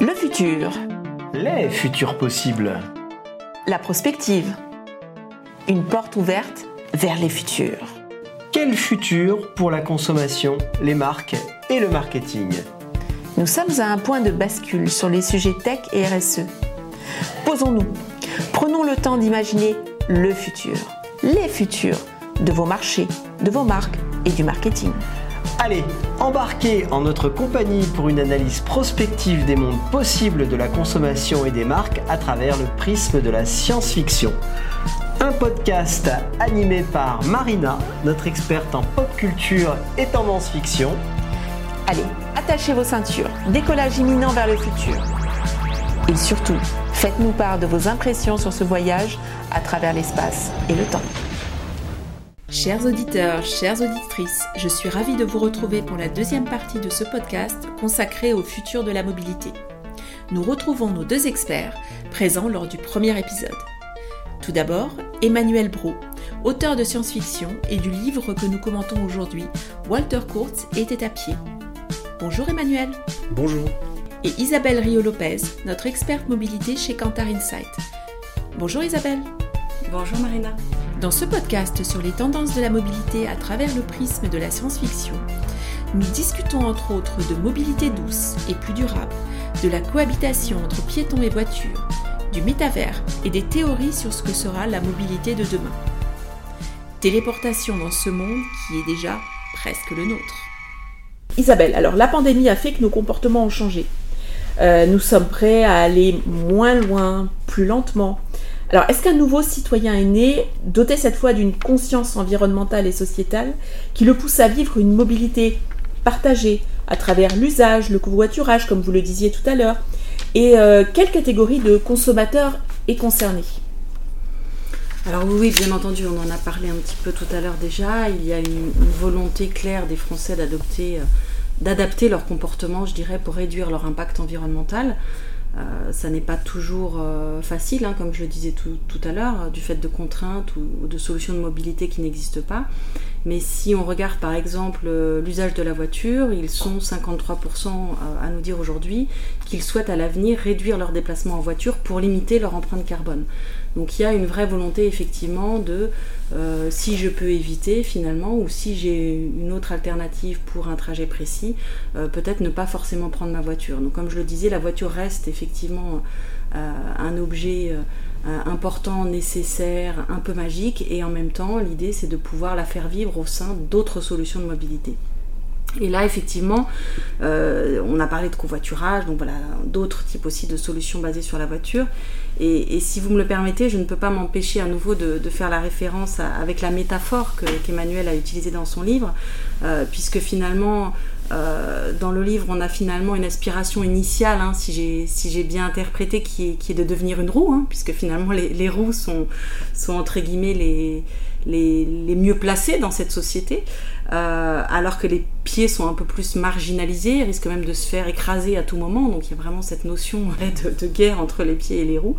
Le futur. Les futurs possibles. La prospective. Une porte ouverte vers les futurs. Quel futur pour la consommation, les marques et le marketing? Nous sommes à un point de bascule sur les sujets tech et RSE. Posons-nous. Prenons le temps d'imaginer le futur, les futurs de vos marchés, de vos marques et du marketing. Allez, embarquez en notre compagnie pour une analyse prospective des mondes possibles de la consommation et des marques à travers le prisme de la science-fiction. Un podcast animé par Marina, notre experte en pop culture et tendance fiction. Allez, attachez vos ceintures, décollage imminent vers le futur. Et surtout, faites-nous part de vos impressions sur ce voyage à travers l'espace et le temps. Chers auditeurs, chères auditrices, je suis ravie de vous retrouver pour la deuxième partie de ce podcast consacré au futur de la mobilité. Nous retrouvons nos deux experts présents lors du premier épisode. Tout d'abord, Emmanuel Bro, auteur de science-fiction et du livre que nous commentons aujourd'hui, Walter Kurtz était à pied. Bonjour Emmanuel. Bonjour. Et Isabelle Rio-Lopez, notre experte mobilité chez Kantar Insight. Bonjour Isabelle. Bonjour Marina. Dans ce podcast sur les tendances de la mobilité à travers le prisme de la science-fiction, nous discutons entre autres de mobilité douce et plus durable, de la cohabitation entre piétons et voitures, du métavers et des théories sur ce que sera la mobilité de demain. Téléportation dans ce monde qui est déjà presque le nôtre. Isabelle, alors la pandémie a fait que nos comportements ont changé. Euh, nous sommes prêts à aller moins loin, plus lentement, alors, est-ce qu'un nouveau citoyen est né, doté cette fois d'une conscience environnementale et sociétale, qui le pousse à vivre une mobilité partagée à travers l'usage, le covoiturage, comme vous le disiez tout à l'heure Et euh, quelle catégorie de consommateurs est concernée? Alors oui, bien entendu, on en a parlé un petit peu tout à l'heure déjà. Il y a une, volonté claire des Français d'adopter, euh, d'adapter leur comportement, je dirais, pour réduire leur impact environnemental. Euh, ça n'est pas toujours euh, facile, hein, comme je le disais tout, à l'heure, du fait de contraintes ou, de solutions de mobilité qui n'existent pas. Mais si on regarde par exemple euh, l'usage de la voiture, ils sont 53% à nous dire aujourd'hui qu'ils souhaitent à l'avenir réduire leur déplacement en voiture pour limiter leur empreinte carbone. Donc il y a une vraie volonté effectivement de, euh, si je peux éviter finalement, ou si j'ai une autre alternative pour un trajet précis, euh, peut-être ne pas forcément prendre ma voiture. Donc comme je le disais, la voiture reste effectivement euh, un objet important, nécessaire, un peu magique, et en même temps l'idée c'est de pouvoir la faire vivre au sein d'autres solutions de mobilité. Et là, effectivement, euh, on a parlé de covoiturage, donc voilà, d'autres types aussi de solutions basées sur la voiture. Et, si vous me le permettez, je ne peux pas m'empêcher à nouveau de, faire la référence avec la métaphore qu'Emmanuel a utilisée dans son livre, euh, puisque finalement, euh, dans le livre, on a finalement une aspiration initiale, hein, si j'ai bien interprété, qui est, de devenir une roue, hein, puisque finalement les, roues sont, entre guillemets les, les, mieux placées dans cette société. Euh, alors que les pieds sont un peu plus marginalisés, risquent même de se faire écraser à tout moment. Donc il y a vraiment cette notion de, guerre entre les pieds et les roues.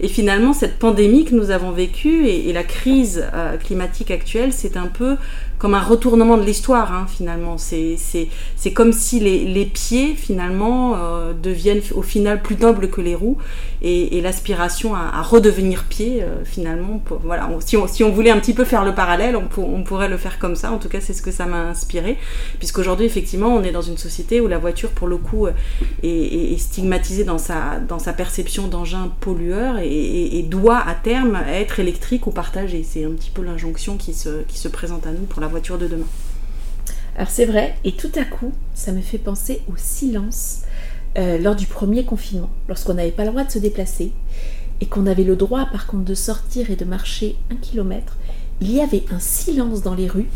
Et finalement, cette pandémie que nous avons vécue et, la crise euh, climatique actuelle, c'est un peu comme un retournement de l'histoire, hein, finalement. C'est comme si les, pieds, finalement, euh, deviennent au final plus nobles que les roues, et, l'aspiration à, redevenir pied, euh, finalement, voilà, si, on, si, on, voulait un petit peu faire le parallèle, on, pourrait le faire comme ça. En tout cas, c'est ce que ça m'a inspiré, puisqu'aujourd'hui, effectivement, on est dans une société où la voiture, pour le coup, est, est stigmatisée dans sa, dans sa perception d'engin pollueur et, et, doit à terme être électrique ou partagée. C'est un petit peu l'injonction qui se, qui se présente à nous pour la voiture de demain. Alors c'est vrai, et tout à coup, ça me fait penser au silence euh, lors du premier confinement, lorsqu'on n'avait pas le droit de se déplacer et qu'on avait le droit par contre de sortir et de marcher un kilomètre. Il y avait un silence dans les rues.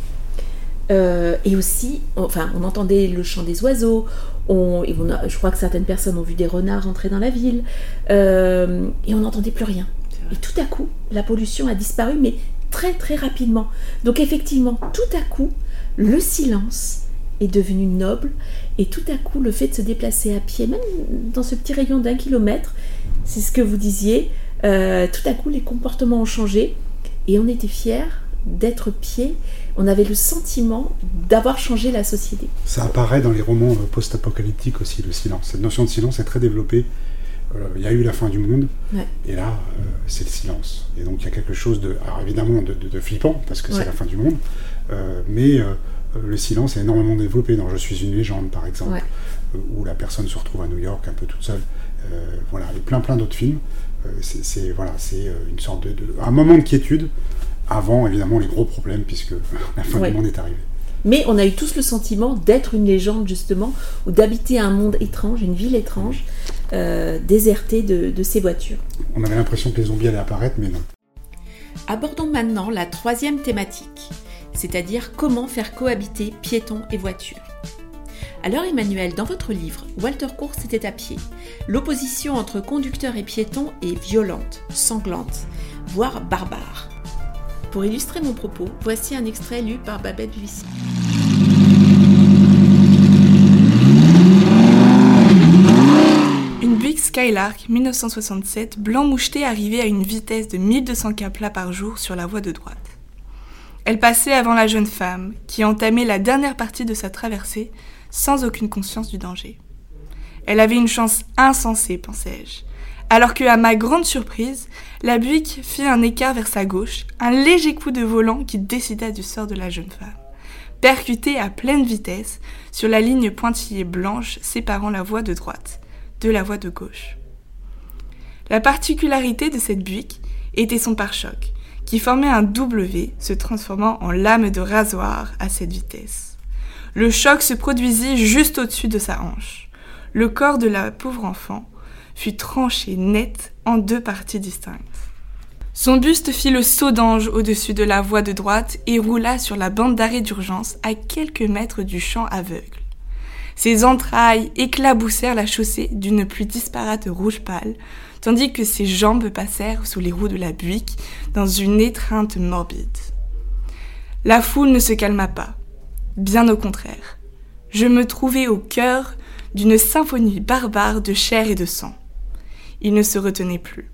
Euh, et aussi, enfin, on entendait le chant des oiseaux. On, et je crois que certaines personnes ont vu des renards entrer dans la ville. Euh, et on n'entendait plus rien. Et tout à coup, la pollution a disparu, mais très très rapidement. Donc effectivement, tout à coup, le silence est devenu noble et tout à coup, le fait de se déplacer à pied, même dans ce petit rayon d'un kilomètre, c'est ce que vous disiez, euh, tout à coup, les comportements ont changé et on était fiers d'être pieds, on avait le sentiment d'avoir changé la société. Ça apparaît dans les romans post-apocalyptiques aussi, le silence. Cette notion de silence est très développée. Euh, il y a eu la fin du monde, et là, euh, c'est le silence. Et donc il y a quelque chose de, alors évidemment, de, flippant, parce que c'est la fin du monde, euh, mais le silence est énormément développé dans Je suis une légende, par exemple, où la personne se retrouve à New York un peu toute seule. voilà, et plein plein d'autres films. c'est voilà, c'est une sorte de, un moment de quiétude avant évidemment les gros problèmes puisque la fin du monde est arrivée. Mais on a eu tous le sentiment d'être une légende, justement, ou d'habiter un monde étrange, une ville étrange, euh, désertée de, ses voitures. On avait l'impression que les zombies allaient apparaître, mais non. Abordons maintenant la troisième thématique, c'est-à-dire comment faire cohabiter piétons et voitures. Alors Emmanuel, dans votre livre, Walter Course était à pied. L'opposition entre conducteurs et piétons est violente, sanglante, voire barbare. Pour illustrer mon propos, voici un extrait lu par Babette Lucie. Une Buick Skylark 1967 blanc moucheté arrivait à une vitesse de 1200 km par jour sur la voie de droite. Elle passait avant la jeune femme, qui entamait la dernière partie de sa traversée sans aucune conscience du danger. Elle avait une chance insensée, pensais-je alors que, à ma grande surprise, la Buick fit un écart vers sa gauche, un léger coup de volant qui décida du sort de la jeune femme, percuté à pleine vitesse sur la ligne pointillée blanche séparant la voie de droite de la voie de gauche. La particularité de cette Buick était son pare-choc, qui formait un W se transformant en lame de rasoir à cette vitesse. Le choc se produisit juste au-dessus de sa hanche. Le corps de la pauvre enfant fut tranché net en deux parties distinctes. Son buste fit le saut d'ange au-dessus de la voie de droite et roula sur la bande d'arrêt d'urgence à quelques mètres du champ aveugle. Ses entrailles éclaboussèrent la chaussée d'une pluie disparate rouge pâle, tandis que ses jambes passèrent sous les roues de la Buick dans une étreinte morbide. La foule ne se calma pas, bien au contraire. Je me trouvais au cœur d'une symphonie barbare de chair et de sang il ne se retenait plus.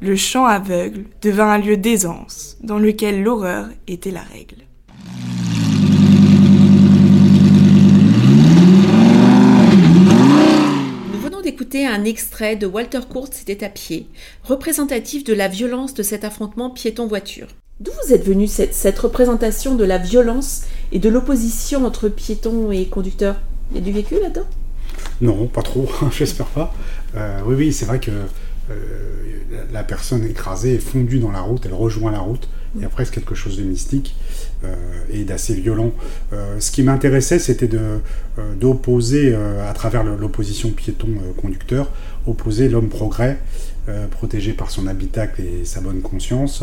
Le champ aveugle devint un lieu d'aisance dans lequel l'horreur était la règle. D'écouter un extrait de Walter Kurtz C'était à pied, représentatif de la violence de cet affrontement piéton-voiture. D'où vous êtes venu cette, cette, représentation de la violence et de l'opposition entre piétons et conducteurs Il y a du vécu là-dedans? Non, pas trop, j'espère pas. Euh, oui, oui, c'est vrai que euh, la personne écrasée est fondue dans la route, elle rejoint la route. Il y a presque quelque chose de mystique euh, et d'assez violent. ce qui m'intéressait, c'était d'opposer, à travers l'opposition piéton-conducteur, opposer l'homme progrès, protégé par son habitacle et sa bonne conscience,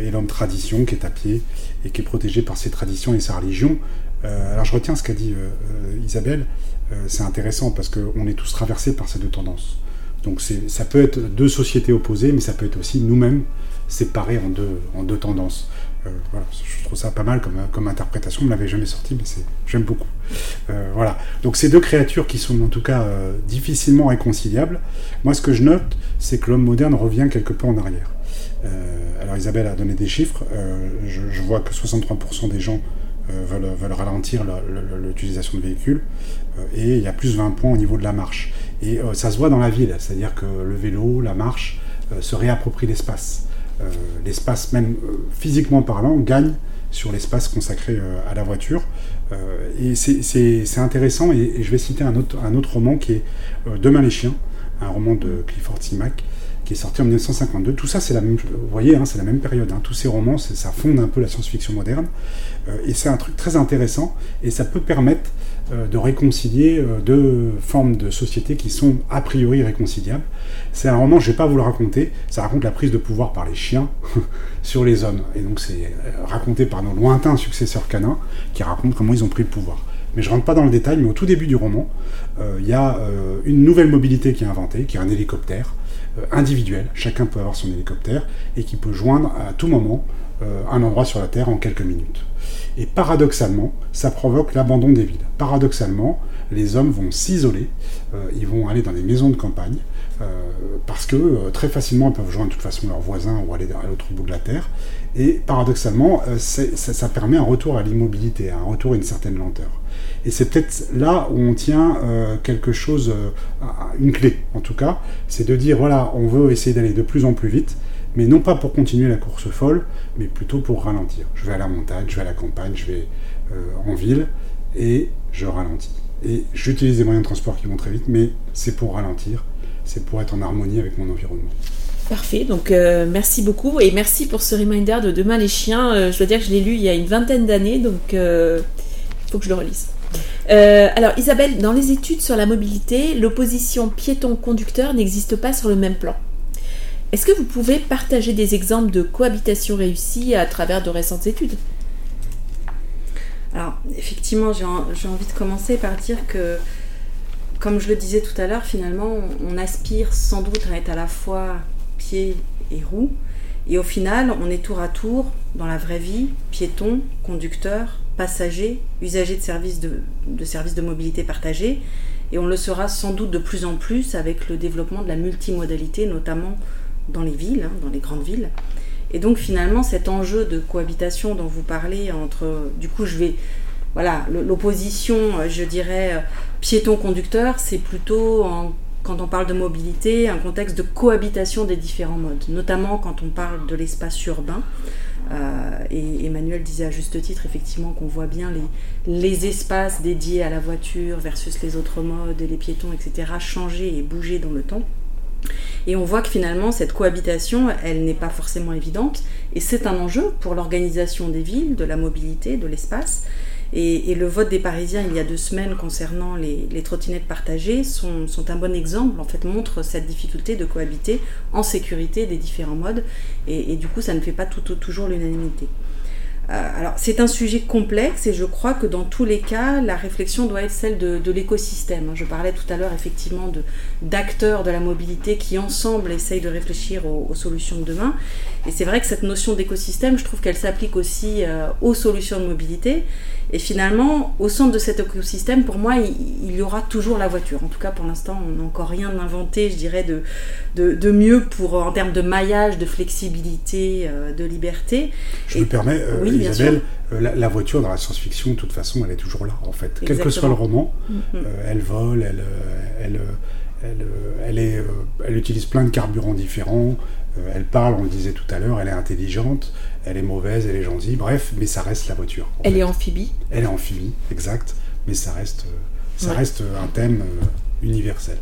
et l'homme tradition qui est à pied et qui est protégé par ses traditions et sa religion. alors je retiens ce qu'a dit Isabelle, euh, c'est intéressant parce qu'on est tous traversés par ces deux tendances. Donc ça peut être deux sociétés opposées, mais ça peut être aussi nous-mêmes séparés en deux, en deux tendances. Euh, voilà, je trouve ça pas mal comme, comme interprétation, on ne l'avait jamais sorti, mais j'aime beaucoup. Euh, voilà, donc ces deux créatures qui sont en tout cas difficilement réconciliables, moi ce que je note, c'est que l'homme moderne revient quelque peu en arrière. alors Isabelle a donné des chiffres, je, vois que 63% des gens veulent, ralentir l'utilisation de véhicules. Euh, et il y a plus de 20 points au niveau de la marche. Et euh, ça se voit dans la ville, c'est-à-dire que le vélo, la marche, euh, se réapproprie l'espace. L'espace, même physiquement parlant, gagne sur l'espace consacré à la voiture. et c'est intéressant, et, je vais citer un autre, un autre roman qui est Demain les chiens, un roman de Clifford Simac, qui est sorti en 1952. Tout ça, c'est la même, vous voyez, hein, c'est la même période. Hein. Tous ces romans, ça fonde un peu la science-fiction moderne. et c'est un truc très intéressant, et ça peut permettre euh, de réconcilier euh, deux formes de société qui sont a priori réconciliables. C'est un roman, je ne vais pas vous le raconter, ça raconte la prise de pouvoir par les chiens sur les hommes. Et donc c'est euh, raconté par nos lointains successeurs canins qui racontent comment ils ont pris le pouvoir. Mais je ne rentre pas dans le détail, mais au tout début du roman, il y a une nouvelle mobilité qui est inventée, qui est un hélicoptère individuel. Chacun peut avoir son hélicoptère et qui peut joindre à tout moment un endroit sur la Terre en quelques minutes. Et paradoxalement, ça provoque l'abandon des villes. Paradoxalement, les hommes vont s'isoler, ils vont aller dans des maisons de campagne, parce que très facilement ils peuvent joindre de toute façon leurs voisins ou aller à l'autre bout de la Terre. Et paradoxalement, ça, ça, permet un retour à l'immobilité, un retour à une certaine lenteur. Et c'est peut-être là où on tient euh, quelque chose, euh, une clé en tout cas, c'est de dire voilà, on veut essayer d'aller de plus en plus vite, mais non pas pour continuer la course folle, mais plutôt pour ralentir. Je vais à la montagne, je vais à la campagne, je vais euh, en ville et je ralentis. Et j'utilise des moyens de transport qui vont très vite, mais c'est pour ralentir, c'est pour être en harmonie avec mon environnement. Parfait, donc merci beaucoup et merci pour ce reminder de Demain les chiens. je dois dire que je l'ai lu il y a une vingtaine d'années, donc il faut que je le relise. Euh, alors Isabelle, dans les études sur la mobilité, l'opposition piéton-conducteur n'existe pas sur le même plan. Est-ce que vous pouvez partager des exemples de cohabitation réussie à travers de récentes études? Alors effectivement, j'ai envie de commencer par dire que, comme je le disais tout à l'heure, finalement, on aspire sans doute à être à la fois pied et roue. Et au final, on est tour à tour, dans la vraie vie, piéton, conducteur, passagers, usagers de services de, services de mobilité partagée, et on le sera sans doute de plus en plus avec le développement de la multimodalité, notamment dans les villes, hein, dans les grandes villes. Et donc finalement, cet enjeu de cohabitation dont vous parlez entre, du coup, je vais, voilà, l'opposition, je dirais, piéton-conducteur, c'est plutôt quand on parle de mobilité, un contexte de cohabitation des différents modes, notamment quand on parle de l'espace urbain. Euh, et Emmanuel disait à juste titre effectivement qu'on voit bien les, les, espaces dédiés à la voiture versus les autres modes, les piétons, etc., changer et bouger dans le temps. Et on voit que finalement, cette cohabitation, elle n'est pas forcément évidente, et c'est un enjeu pour l'organisation des villes, de la mobilité, de l'espace. Et, le vote des Parisiens il y a deux semaines concernant les, trottinettes partagées sont, un bon exemple, en fait, montre cette difficulté de cohabiter en sécurité des différents modes. Et, du coup, ça ne fait pas toujours l'unanimité. Euh, alors, c'est un sujet complexe et je crois que dans tous les cas, la réflexion doit être celle de, l'écosystème. Je parlais tout à l'heure effectivement d'acteurs de, la mobilité qui ensemble essayent de réfléchir aux, solutions de demain. Et c'est vrai que cette notion d'écosystème, je trouve qu'elle s'applique aussi euh, aux solutions de mobilité. Et finalement, au centre de cet écosystème, pour moi, il, y aura toujours la voiture. En tout cas, pour l'instant, on n'a encore rien inventé, je dirais, de, de, mieux pour, en termes de maillage, de flexibilité, euh, de liberté. Je me permets, euh, Isabelle, euh, la, voiture dans la science-fiction, de toute façon, elle est toujours là, en fait. Quel que soit le roman, mm-hmm. elle vole, elle, elle, elle, elle, est, elle utilise plein de carburants différents, elle parle, on le disait tout à l'heure, elle est intelligente, elle est mauvaise, elle est gentille, bref, mais ça reste la voiture. Elle est amphibie. Elle est amphibie, exact, mais ça reste, ça reste un thème euh, universel.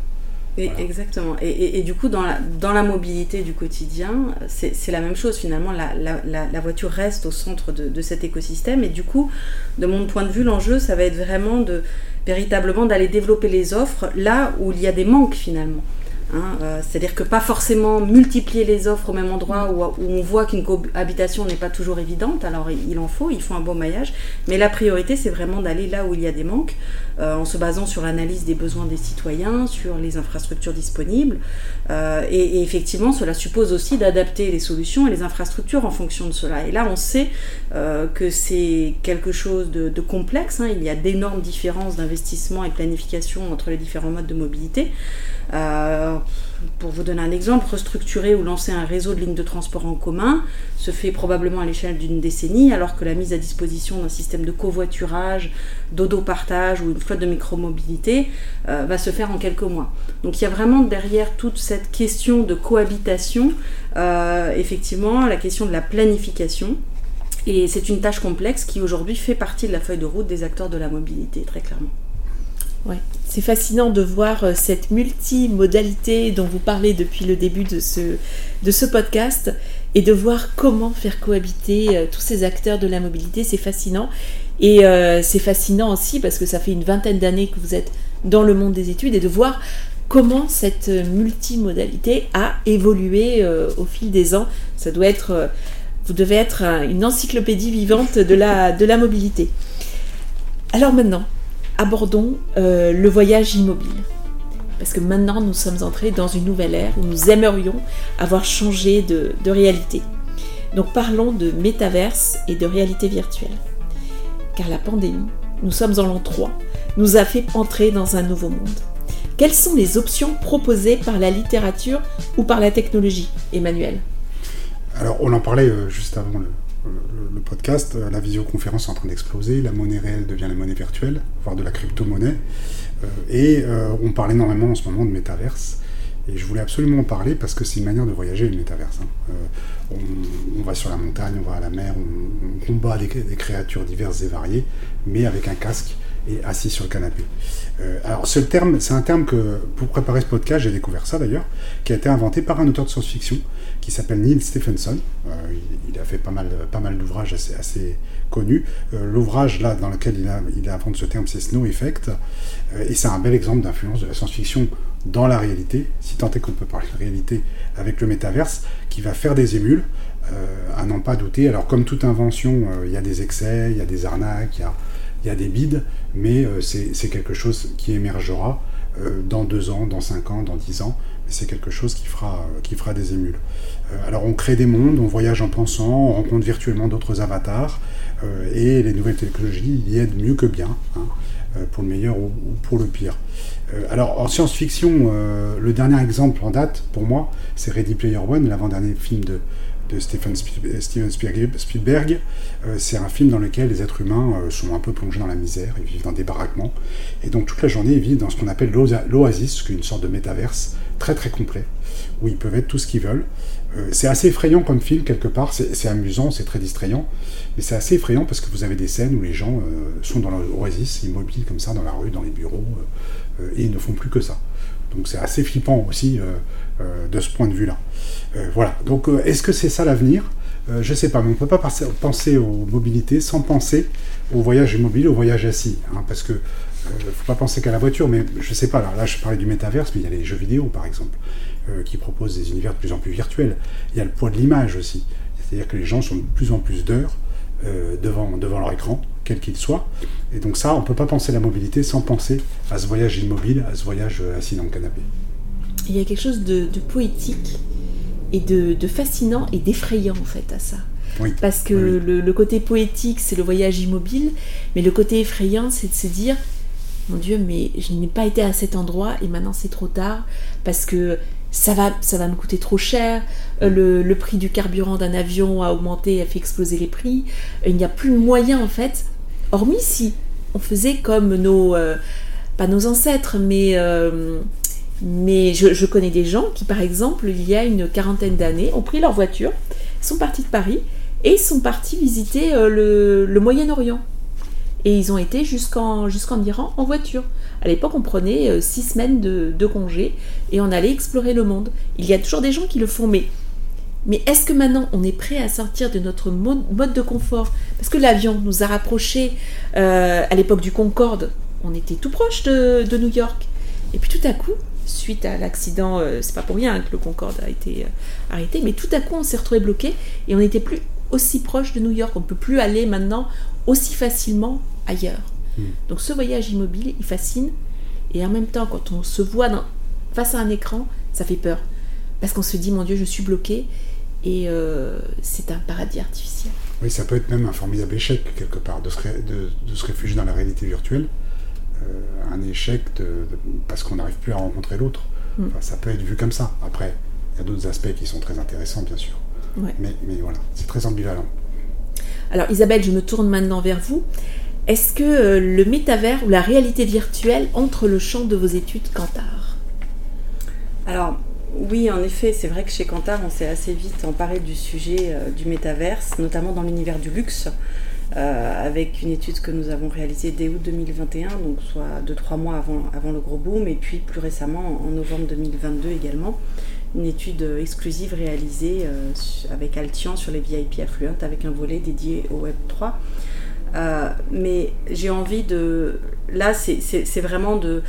Exactement. Et, du coup, dans la, dans la mobilité du quotidien, c'est la même chose finalement. La, la, la, voiture reste au centre de, de, cet écosystème. Et du coup, de mon point de vue, l'enjeu, ça va être vraiment de véritablement d'aller développer les offres là où il y a des manques finalement. Hein, euh, c'est-à-dire que pas forcément multiplier les offres au même endroit où, on voit qu'une cohabitation n'est pas toujours évidente, alors il en faut, il faut un bon maillage, mais la priorité c'est vraiment d'aller là où il y a des manques, euh, en se basant sur l'analyse des besoins des citoyens, sur les infrastructures disponibles, euh, et, effectivement cela suppose aussi d'adapter les solutions et les infrastructures en fonction de cela. Et là on sait que c'est quelque chose de, complexe, hein. il y a d'énormes différences d'investissement et de planification entre les différents modes de mobilité. Euh, pour vous donner un exemple, restructurer ou lancer un réseau de lignes de transport en commun se fait probablement à l'échelle d'une décennie, alors que la mise à disposition d'un système de covoiturage, d'autopartage ou une flotte de micromobilité euh, va se faire en quelques mois. Donc il y a vraiment derrière toute cette question de cohabitation, euh, effectivement, la question de la planification. Et c'est une tâche complexe qui aujourd'hui fait partie de la feuille de route des acteurs de la mobilité, très clairement. Ouais. C'est fascinant de voir euh, cette multimodalité dont vous parlez depuis le début de ce, de ce podcast et de voir comment faire cohabiter euh, tous ces acteurs de la mobilité. C'est fascinant. Et euh, c'est fascinant aussi parce que ça fait une vingtaine d'années que vous êtes dans le monde des études et de voir comment cette multimodalité a évolué au fil des ans. Ça doit être, vous devez être une encyclopédie vivante de la, de la mobilité. Alors maintenant, abordons euh, le voyage immobile. Parce que maintenant, nous sommes entrés dans une nouvelle ère où nous aimerions avoir changé de, réalité. Donc parlons de métaverse et de réalité virtuelle. Car la pandémie, nous sommes en l'an 3, nous a fait entrer dans un nouveau monde. Quelles sont les options proposées par la littérature ou par la technologie, Emmanuel? Alors, on en parlait euh, juste avant le, podcast. Euh, la visioconférence est en train d'exploser. La monnaie réelle devient la monnaie virtuelle, voire de la crypto-monnaie. Euh, et on parle énormément en ce moment de métaverse. Et je voulais absolument en parler parce que c'est une manière de voyager, le métaverse. Hein. on, va sur la montagne, on va à la mer, on, combat des, créatures diverses et variées, mais avec un casque et assis sur le canapé. Euh, alors, ce terme, c'est un terme que, pour préparer ce podcast, j'ai découvert ça d'ailleurs, qui a été inventé par un auteur de science-fiction qui s'appelle Neil Stephenson. Euh, il, a fait pas mal, pas mal d'ouvrages assez, connus. Euh, l'ouvrage là dans lequel il, a, il invente ce terme, c'est Snow Effect, et c'est un bel exemple d'influence de la science-fiction dans la réalité, si tant est qu'on peut parler de réalité avec le métaverse, qui va faire des émules, à n'en pas douter. Alors, comme toute invention, il y a des excès, il y a des arnaques, il y a il y a des bides, mais euh, c'est quelque chose qui émergera euh, dans deux ans, dans cinq ans, dans dix ans. C'est quelque chose qui fera, euh, qui fera des émules. alors on crée des mondes, on voyage en pensant, on rencontre virtuellement d'autres avatars, et les nouvelles technologies y aident mieux que bien, hein, pour le meilleur ou, pour le pire. alors en science-fiction, le dernier exemple en date pour moi, c'est Ready Player One, l'avant-dernier film de, de Stephen Spielberg. Euh, c'est un film dans lequel les êtres humains euh, sont un peu plongés dans la misère, ils vivent dans des baraquements, et donc toute la journée ils vivent dans ce qu'on appelle l'oasis, qui est une sorte de métaverse très très complet, où ils peuvent être tout ce qu'ils veulent. Euh, c'est assez effrayant comme film quelque part, c'est amusant, c'est très distrayant, mais c'est assez effrayant parce que vous avez des scènes où les gens sont dans l'oasis, immobiles comme ça, dans la rue, dans les bureaux, et ils ne font plus que ça. Donc c'est assez flippant aussi de ce point de vue-là. Euh, voilà. Donc, euh, est-ce que c'est ça l'avenir? Euh, Je ne sais pas, mais on ne peut pas penser aux mobilités sans penser au voyage mobile, au voyage assis. Hein, parce que ne faut pas penser qu'à la voiture, mais je ne sais pas, là, je parlais du métaverse, mais il y a les jeux vidéo par exemple, qui proposent des univers de plus en plus virtuels. Il y a le poids de l'image aussi. C'est-à-dire que les gens sont de plus en plus d'heures devant, devant leur écran, quel qu'il soit. Et donc ça, on ne peut pas penser la mobilité sans penser à ce voyage immobile, à ce voyage assis dans le canapé. Il y a quelque chose de poétique et de, fascinant et d'effrayant en fait à ça. Parce que le, côté poétique, c'est le voyage immobile, mais le côté effrayant, c'est de se dire, mon Dieu, mais je n'ai pas été à cet endroit et maintenant c'est trop tard, parce que ça va, ça va me coûter trop cher, euh, le, prix du carburant d'un avion a augmenté, a fait exploser les prix, il n'y a plus de moyen en fait, hormis si on faisait comme nos, euh, pas nos ancêtres, mais... Euh, mais je, connais des gens qui, par exemple, il y a une quarantaine d'années, ont pris leur voiture, sont partis de Paris et sont partis visiter euh, le, Moyen-Orient. Et ils ont été jusqu'en Iran en voiture. À l'époque, on prenait euh, six semaines de, congé et on allait explorer le monde. Il y a toujours des gens qui le font, mais est-ce que maintenant on est prêt à sortir de notre mode, de confort? Parce que l'avion nous a rapprochés euh, à l'époque du Concorde, on était tout proche de New York. Et puis tout à coup, suite à l'accident, euh, c'est pas pour rien que le Concorde a été euh, arrêté, mais tout à coup on s'est retrouvé bloqué et on n'était plus aussi proche de New York. On ne peut plus aller maintenant aussi facilement ailleurs. Hmm. Donc ce voyage immobile, il fascine. Et en même temps, quand on se voit face à un écran, ça fait peur. Parce qu'on se dit, mon Dieu, je suis bloqué. Et euh, c'est un paradis artificiel. Oui, ça peut être même un formidable échec, quelque part, de de se réfugier dans la réalité virtuelle. Euh, un échec parce qu'on n'arrive plus à rencontrer l'autre. Mm. ça peut être vu comme ça. Après, il y a d'autres aspects qui sont très intéressants, bien sûr. Mais, voilà, c'est très ambivalent. Alors Isabelle, je me tourne maintenant vers vous. Est-ce que euh, le métavers ou la réalité virtuelle entre le champ de vos études Cantar Alors oui, en effet, c'est vrai que chez Cantar, on s'est assez vite emparé du sujet euh, du métaverse, notamment dans l'univers du luxe. Euh, avec une étude que nous avons réalisée dès août 2021, donc soit 2-3 mois avant, avant le gros boom, et puis plus récemment en novembre 2022 également, une étude exclusive réalisée euh, avec Altian sur les VIP affluents avec un volet dédié au Web 3. Euh, mais j'ai envie de... Là, c'est vraiment de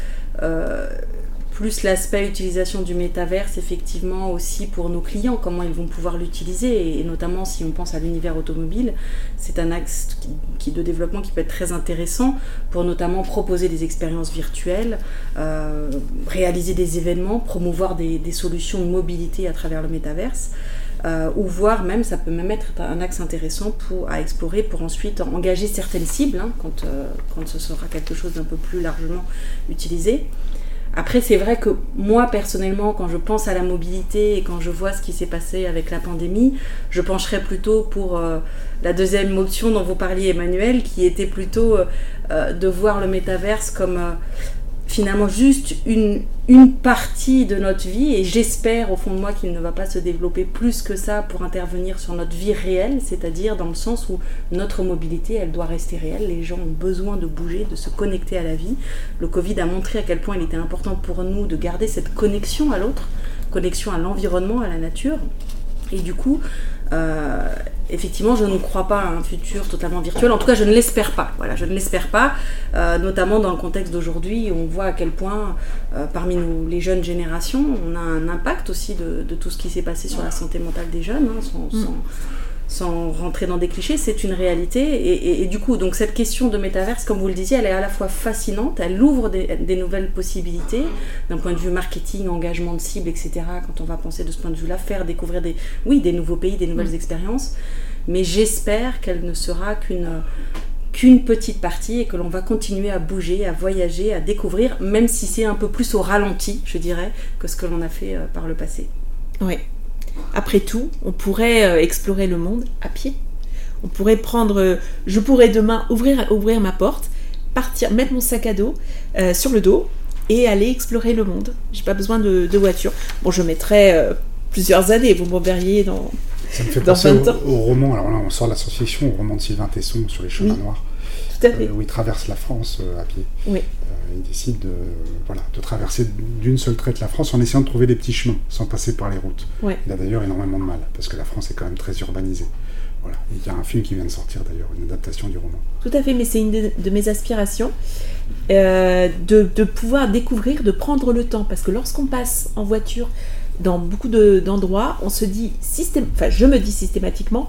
plus l'aspect utilisation du métaverse, effectivement, aussi pour nos clients, comment ils vont pouvoir l'utiliser, et, notamment si on pense à l'univers automobile, c'est un axe qui, de développement qui peut être très intéressant pour notamment proposer des expériences virtuelles, euh, réaliser des événements, promouvoir des, solutions de mobilité à travers le métaverse. euh, ou voire même, ça peut même être un axe intéressant à explorer pour ensuite engager certaines cibles, hein, quand, euh, quand ce sera quelque chose d'un peu plus largement utilisé. Après, c'est vrai que moi, personnellement, quand je pense à la mobilité et quand je vois ce qui s'est passé avec la pandémie, je pencherais plutôt pour euh, la deuxième option dont vous parliez, Emmanuel, qui était plutôt de voir le métaverse comme finalement juste une, une partie de notre vie et j'espère au fond de moi qu'il ne va pas se développer plus que ça pour intervenir sur notre vie réelle, c'est-à-dire dans le sens où notre mobilité, elle doit rester réelle, les gens ont besoin de bouger, de se connecter à la vie. Le Covid a montré à quel point il était important pour nous de garder cette connexion à l'autre, connexion à l'environnement, à la nature. Et du coup, euh, effectivement, je ne crois pas à un futur totalement virtuel. En tout cas, je ne l'espère pas. Voilà, je ne l'espère pas, euh, notamment dans le contexte d'aujourd'hui, où on voit à quel point, euh, parmi nous, les jeunes générations, on a un impact aussi de, tout ce qui s'est passé sur la santé mentale des jeunes, hein, sans, mm sans rentrer dans des clichés, c'est une réalité. Et, du coup, donc cette question de métaverse, comme vous le disiez, elle est à la fois fascinante, elle ouvre des, nouvelles possibilités d'un point de vue marketing, engagement de cible, etc. Quand on va penser de ce point de vue-là, faire découvrir des, oui, des nouveaux pays, des nouvelles mm. expériences. Mais j'espère qu'elle ne sera qu'une qu'une petite partie et que l'on va continuer à bouger, à voyager, à découvrir, même si c'est un peu plus au ralenti, je dirais, que ce que l'on a fait euh, par le passé. Oui, après tout, on pourrait euh, explorer le monde à pied. On pourrait prendre, euh, je pourrais demain ouvrir, ouvrir ma porte, partir, mettre mon sac à dos euh, sur le dos et aller explorer le monde. J'ai pas besoin de, voiture. Bon, je mettrais plusieurs années, vous me verriez dans. Ça me fait penser au, roman, alors là on sort de la science-fiction, au roman de Sylvain Tesson sur les chemins noirs. Tout à fait. où il traverse la France à pied. Oui il décide de, voilà, de traverser d'une seule traite la France en essayant de trouver des petits chemins, sans passer par les routes. Il a d'ailleurs énormément de mal, parce que la France est quand même très urbanisée. Voilà. il y a un film qui vient de sortir d'ailleurs, une adaptation du roman. Tout à fait, mais c'est une de, mes aspirations, euh, de, de, pouvoir découvrir, de prendre le temps, parce que lorsqu'on passe en voiture dans beaucoup d'endroits, on se dit, enfin je me dis systématiquement,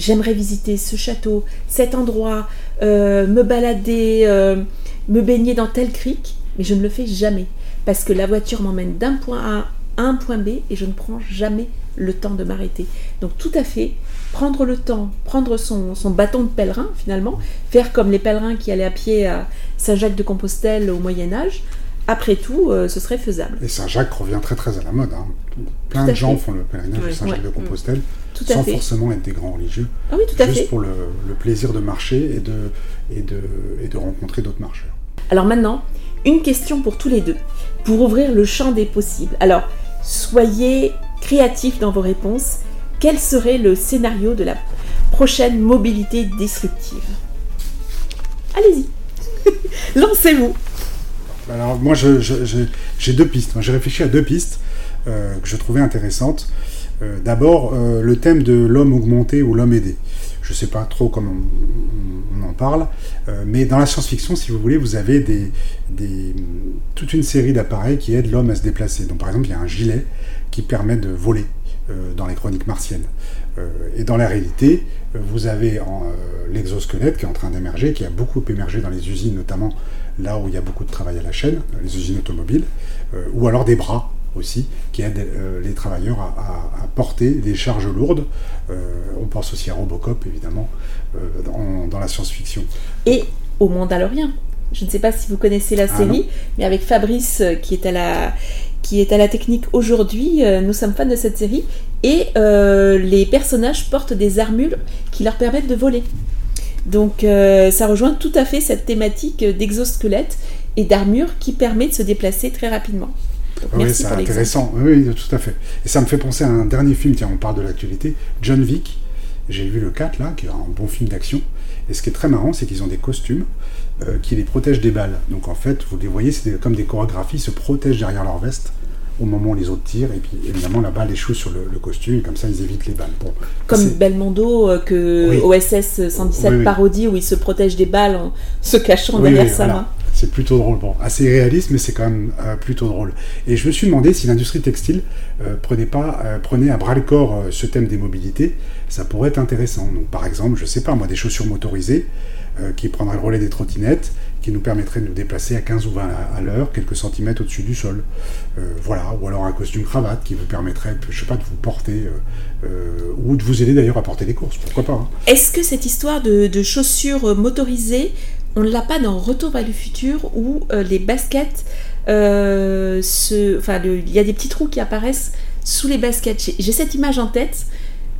j'aimerais visiter ce château, cet endroit, euh, me balader, euh, me baigner dans tel crique, mais je ne le fais jamais. Parce que la voiture m'emmène d'un point A à un point B et je ne prends jamais le temps de m'arrêter. Donc tout à fait, prendre le temps, prendre son, bâton de pèlerin finalement, faire comme les pèlerins qui allaient à pied à Saint-Jacques-de-Compostelle au Moyen Âge, après tout, euh, ce serait faisable. Et Saint-Jacques revient très très à la mode. Hein. Plein de gens font le pèlerinage de Sans forcément être des grands religieux. Ah oui, tout à juste pour le, plaisir de marcher et de, et de, et de rencontrer d'autres marcheurs. Alors maintenant, une question pour tous les deux, pour ouvrir le champ des possibles. Alors, soyez créatifs dans vos réponses. Quel serait le scénario de la prochaine mobilité disruptive? Allez-y, lancez-vous. Alors moi, j'ai deux pistes. J'ai réfléchi à deux pistes euh, que je trouvais intéressantes. Euh, d'abord, euh, le thème de l'homme augmenté ou l'homme aidé. Je ne sais pas trop comment on, en parle, mais dans la science-fiction, si vous voulez, vous avez toute une série d'appareils qui aident l'homme à se déplacer. Donc par exemple, il y a un gilet qui permet de voler dans les chroniques martiennes. et dans la réalité, vous avez l'exosquelette qui est en train d'émerger, qui a beaucoup émergé dans les usines, notamment là où il y a beaucoup de travail à la chaîne, les usines automobiles, euh, ou alors des bras aussi, qui aident euh, les travailleurs à, porter des charges lourdes. Euh, on pense aussi à Robocop, évidemment, dans, la science-fiction. Et au Mandalorien. Je ne sais pas si vous connaissez la ah série, mais avec Fabrice qui est à la, qui est à la technique aujourd'hui, nous sommes fans de cette série, et les personnages portent des armures qui leur permettent de voler. Donc euh, ça rejoint tout à fait cette thématique d'exosquelette et d'armure qui permet de se déplacer très rapidement. Oui, c'est intéressant. Oui, tout à fait. Et ça me fait penser à un dernier film, tiens, on parle de l'actualité, John Wick. J'ai vu le 4 là, qui est un bon film d'action. Et ce qui est très marrant, c'est qu'ils ont des costumes euh, qui les protègent des balles. Donc en fait, vous les voyez, c'est comme des chorégraphies, ils se protègent derrière leur veste au moment où les autres tirent, et puis évidemment la balle échoue sur le, costume, et comme ça ils évitent les balles. comme Belmondo euh, que OSS 117 parodie, où il se protège des balles en se cachant derrière sa main. C'est plutôt drôle, bon, assez réaliste, mais c'est quand même euh, plutôt drôle. Et je me suis demandé si l'industrie textile euh, prenait, pas, prenait à bras le corps ce thème des mobilités, ça pourrait être intéressant. Donc, par exemple, je sais pas moi, des chaussures motorisées qui prendraient le relais des trottinettes, qui nous permettrait de nous déplacer à 15 ou 20 à l'heure, quelques centimètres au-dessus du sol. Euh, voilà, ou alors un costume cravate qui vous permettrait, je sais pas, de vous porter, ou de vous aider d'ailleurs à porter des courses, pourquoi pas. hein. Est-ce que cette histoire de chaussures motorisées, on ne l'a pas dans Retour vers le futur où euh, les baskets, euh, se, enfin, il y a des petits trous qui apparaissent sous les baskets. J'ai- cette image en tête.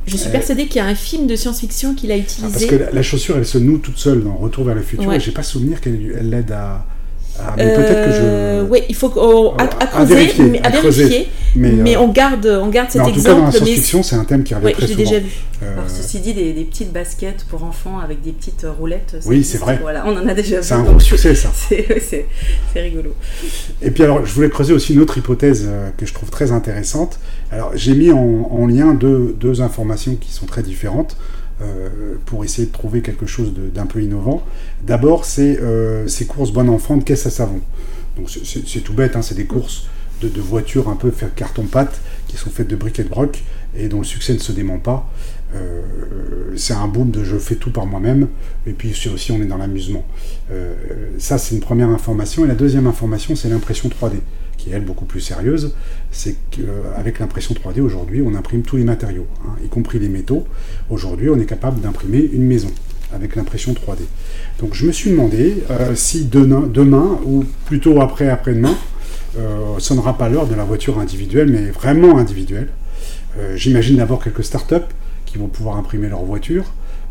Je suis Euh, persuadée qu'il y a un film de science-fiction qu'il a Ah, utilisé. parce que la, la chaussure, elle se noue toute seule dans Retour vers le futur, Ouais. et j'ai pas souvenir qu'elle elle l'aide à, à- Mais peut-être que je. Euh, Oui, il faut qu'on- à, à À creuser, vérifier, mais- à, à creuser. vérifier. Mais, Mais, euh, on garde, on garde cet mais en tout cas, dans la exemple. mais science-fiction, c'est un thème qui revient ouais, très je l'ai souvent. déjà vu. Euh, Alors, ceci dit, des, des petites baskets pour enfants avec des petites roulettes. ça Oui, c'est vrai. Voilà, on en a déjà vu. c'est un gros succès, ça. C'est rigolo. Et puis alors, je voulais creuser aussi une autre hypothèse que je trouve très intéressante. Alors, j'ai mis en, en lien deux, deux informations qui sont très différentes euh, pour essayer de trouver quelque chose d'un peu innovant. D'abord, c'est euh, ces courses bon enfant de caisse à savon. Donc, c'est- tout bête, hein, c'est des courses de, voitures un peu carton-pâte qui sont faites de briquet de broc et dont le succès ne se dément pas. Euh, c'est un boom de je fais tout par moi-même, et puis aussi on est dans l'amusement. Ça, c'est une première information. Et la deuxième information, c'est l'impression 3D, qui est elle beaucoup plus sérieuse. C'est qu'avec l'impression 3D, aujourd'hui, on imprime tous les matériaux, hein, y compris les métaux. Aujourd'hui, on est capable d'imprimer une maison avec l'impression 3D. Donc je me suis demandé euh, si demain, ou plutôt après après-demain, euh, sonnera pas l'heure de la voiture individuelle, mais vraiment individuelle. Euh, J'imagine d'abord quelques startups qui vont pouvoir imprimer leur voiture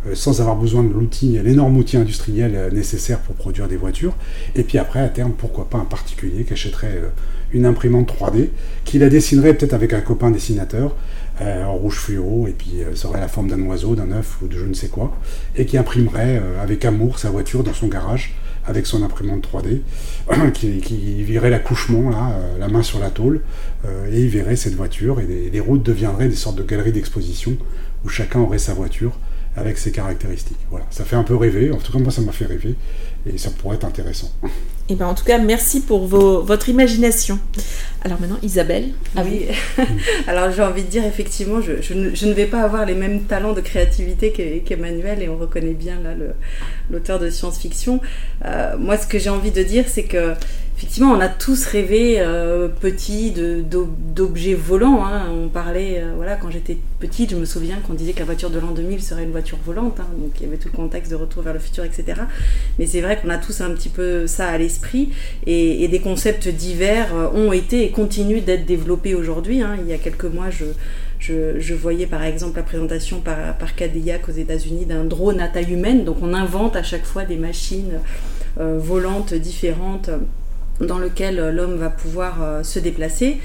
euh, sans avoir besoin de l'outil, l'énorme outil industriel euh, nécessaire pour produire des voitures. Et puis après, à terme, pourquoi pas un particulier qui achèterait euh, une imprimante 3D, qui la dessinerait peut-être avec un copain dessinateur, euh, en rouge fluo, et puis euh, ça aurait la forme d'un oiseau, d'un œuf ou de je ne sais quoi, et qui imprimerait euh, avec amour sa voiture dans son garage avec son imprimante 3D, qui, verrait l'accouchement, là, la main sur la tôle, et il verrait cette voiture, et les routes deviendraient des sortes de galeries d'exposition où chacun aurait sa voiture avec ses caractéristiques. Voilà, ça fait un peu rêver, en tout cas moi ça m'a fait rêver, et ça pourrait être intéressant. Et ben en tout cas, merci pour vos- votre imagination. Alors maintenant, Isabelle. à Oui. Alors j'ai envie de dire effectivement, je, je ne, je ne vais pas avoir les mêmes talents de créativité qu'e- qu'Emmanuel et on reconnaît bien là l'auteur de science-fiction. Euh, moi, ce que j'ai envie de dire, c'est que effectivement, on a tous rêvé euh, petit d'objets volants. hein. On parlait, euh, voilà, quand j'étais petite, je me souviens qu'on disait que la voiture de l'an 2000 serait une voiture volante. hein. donc il y avait tout le contexte de retour vers le futur, etc. Mais c'est vrai qu'on a tous un petit peu ça à l'esprit et, des concepts divers euh, ont été et continuent d'être développés aujourd'hui. hein. Il y a quelques mois, je, voyais par exemple la présentation par, par Cadillac aux États-Unis d'un drone à taille humaine. Donc on invente à chaque fois des machines volantes différentes dans lesquelles euh, l'homme va pouvoir euh, se déplacer.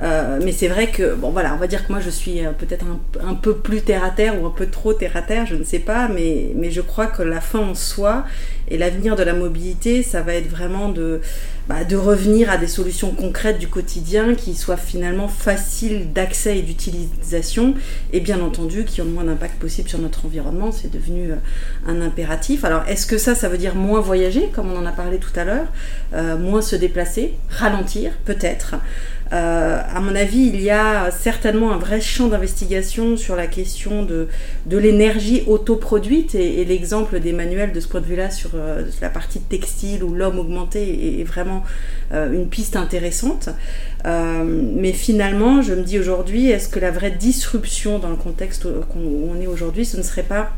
Euh, mais c'est vrai que, bon voilà, on va dire que moi je suis euh, peut-être un, peu plus terre à terre ou un peu trop terre à terre, je ne sais pas, mais, mais je crois que la fin en soi et l'avenir de la mobilité, ça va être vraiment de, bah, de revenir à des solutions concrètes du quotidien qui soient finalement faciles d'accès et d'utilisation et bien entendu qui ont le moins d'impact possible sur notre environnement. C'est devenu euh, un impératif. Alors est-ce que ça, ça veut dire moins voyager, comme on en a parlé tout à l'heure, moins se déplacer, ralentir peut-être? Euh, à mon avis, il y a certainement un vrai champ d'investigation sur la question de, l'énergie autoproduite et, et l'exemple d'Emmanuel de ce point de vue-là sur euh, la partie textile où l'homme augmenté est, vraiment euh, une piste intéressante. Mais finalement, je me dis aujourd'hui, est-ce que la vraie disruption dans le contexte où on est aujourd'hui, ce ne serait pas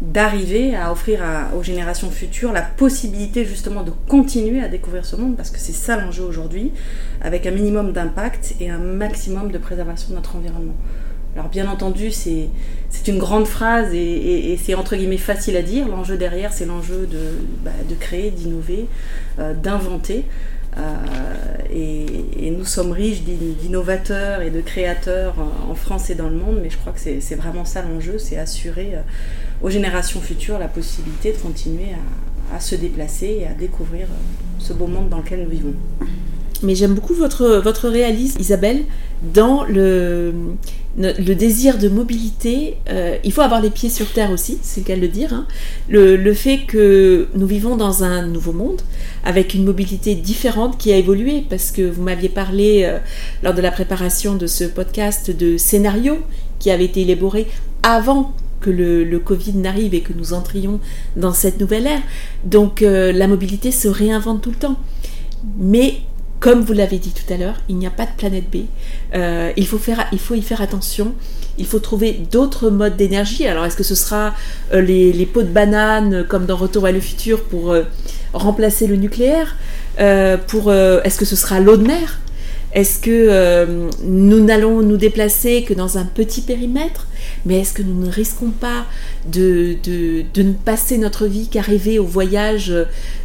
d'arriver à offrir aux générations futures la possibilité justement de continuer à découvrir ce monde, parce que c'est ça l'enjeu aujourd'hui, avec un minimum d'impact et un maximum de préservation de notre environnement. Alors bien entendu, c'est une grande phrase et, c'est entre guillemets facile à dire. L'enjeu derrière, c'est l'enjeu de, bah, créer, d'innover, euh, d'inventer. Euh, et, nous sommes riches d'in- d'innovateurs et de créateurs en- France et dans le monde, mais je crois que c'est c'est vraiment ça l'enjeu, c'est assurer euh, aux générations futures la possibilité de continuer à, à se déplacer et à découvrir euh, ce beau monde dans lequel nous vivons. Mais j'aime beaucoup votre, votre réalisme, Isabelle, dans le, désir de mobilité. Euh, il faut avoir les pieds sur terre aussi, c'est le le dire. hein. Le, le fait que nous vivons dans un nouveau monde, avec une mobilité différente qui a évolué, parce que vous m'aviez parlé euh, lors de la préparation de ce podcast de scénarios qui avaient été élaborés avant que le, Covid n'arrive et que nous entrions dans cette nouvelle ère. Donc euh, la mobilité se réinvente tout le temps. Mais comme vous l'avez dit tout à l'heure, il n'y a pas de planète B. Euh, il, faut faire, il faut y faire attention. Il faut trouver d'autres modes d'énergie. Alors, est-ce que ce sera euh, les, pots de banane, comme dans Retour à le futur, pour remplacer le nucléaire? Est-ce que ce sera l'eau de mer? Est-ce que nous n'allons nous déplacer que dans un petit périmètre? Mais est-ce que nous ne risquons pas de, ne passer notre vie qu'à rêver au voyage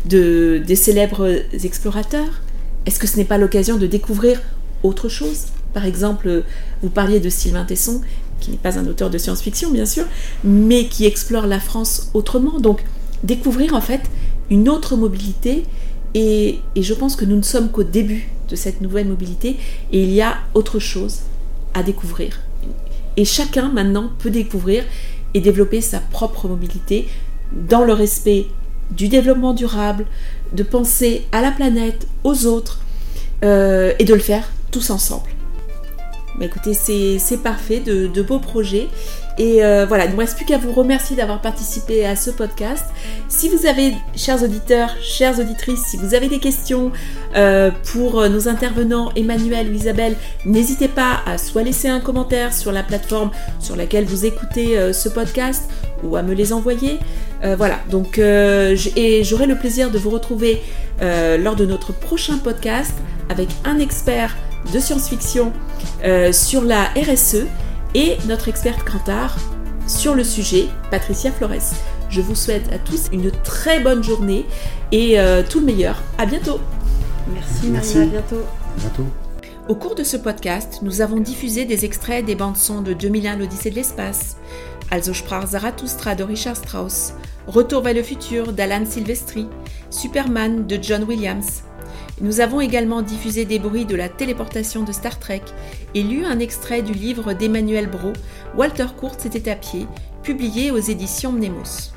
de, des célèbres explorateurs? Est-ce que ce n'est pas l'occasion de découvrir autre chose? Par exemple, vous parliez de Sylvain Tesson, qui n'est pas un auteur de science-fiction bien sûr, mais qui explore la France autrement. Donc découvrir en fait une autre mobilité et, je pense que nous ne sommes qu'au début de cette nouvelle mobilité et il y a autre chose à découvrir. Et chacun maintenant peut découvrir et développer sa propre mobilité dans le respect du développement durable, de penser à la planète, aux autres, euh, et de le faire tous ensemble. Mais écoutez, c'est parfait, de beaux projets. Et euh, voilà, il ne me reste plus qu'à vous remercier d'avoir participé à ce podcast. Si vous avez, chers auditeurs, chères auditrices, si vous avez des questions euh, pour nos intervenants Emmanuel ou Isabelle, n'hésitez pas à soit laisser un commentaire sur la plateforme sur laquelle vous écoutez euh, ce podcast ou à me les envoyer. voilà, donc et j'aurai le plaisir de vous retrouver lors de notre prochain podcast avec un expert de science-fiction sur la RSE et notre experte Cantar sur le sujet, Patricia Flores. Je vous souhaite à tous une très bonne journée et euh, tout le meilleur. À bientôt. Merci, Merci. à bientôt. bientôt. Au cours de ce podcast, nous avons diffusé des extraits des bandes son de 2001 l'Odyssée de l'espace, Also sprach Zarathustra de Richard Strauss, Retour vers le futur d'Alan Silvestri, Superman de John Williams, nous avons également diffusé des bruits de la téléportation de Star Trek et lu un extrait du livre d'Emmanuel Bro, Walter Kurtz était à pied, publié aux éditions Mnemos.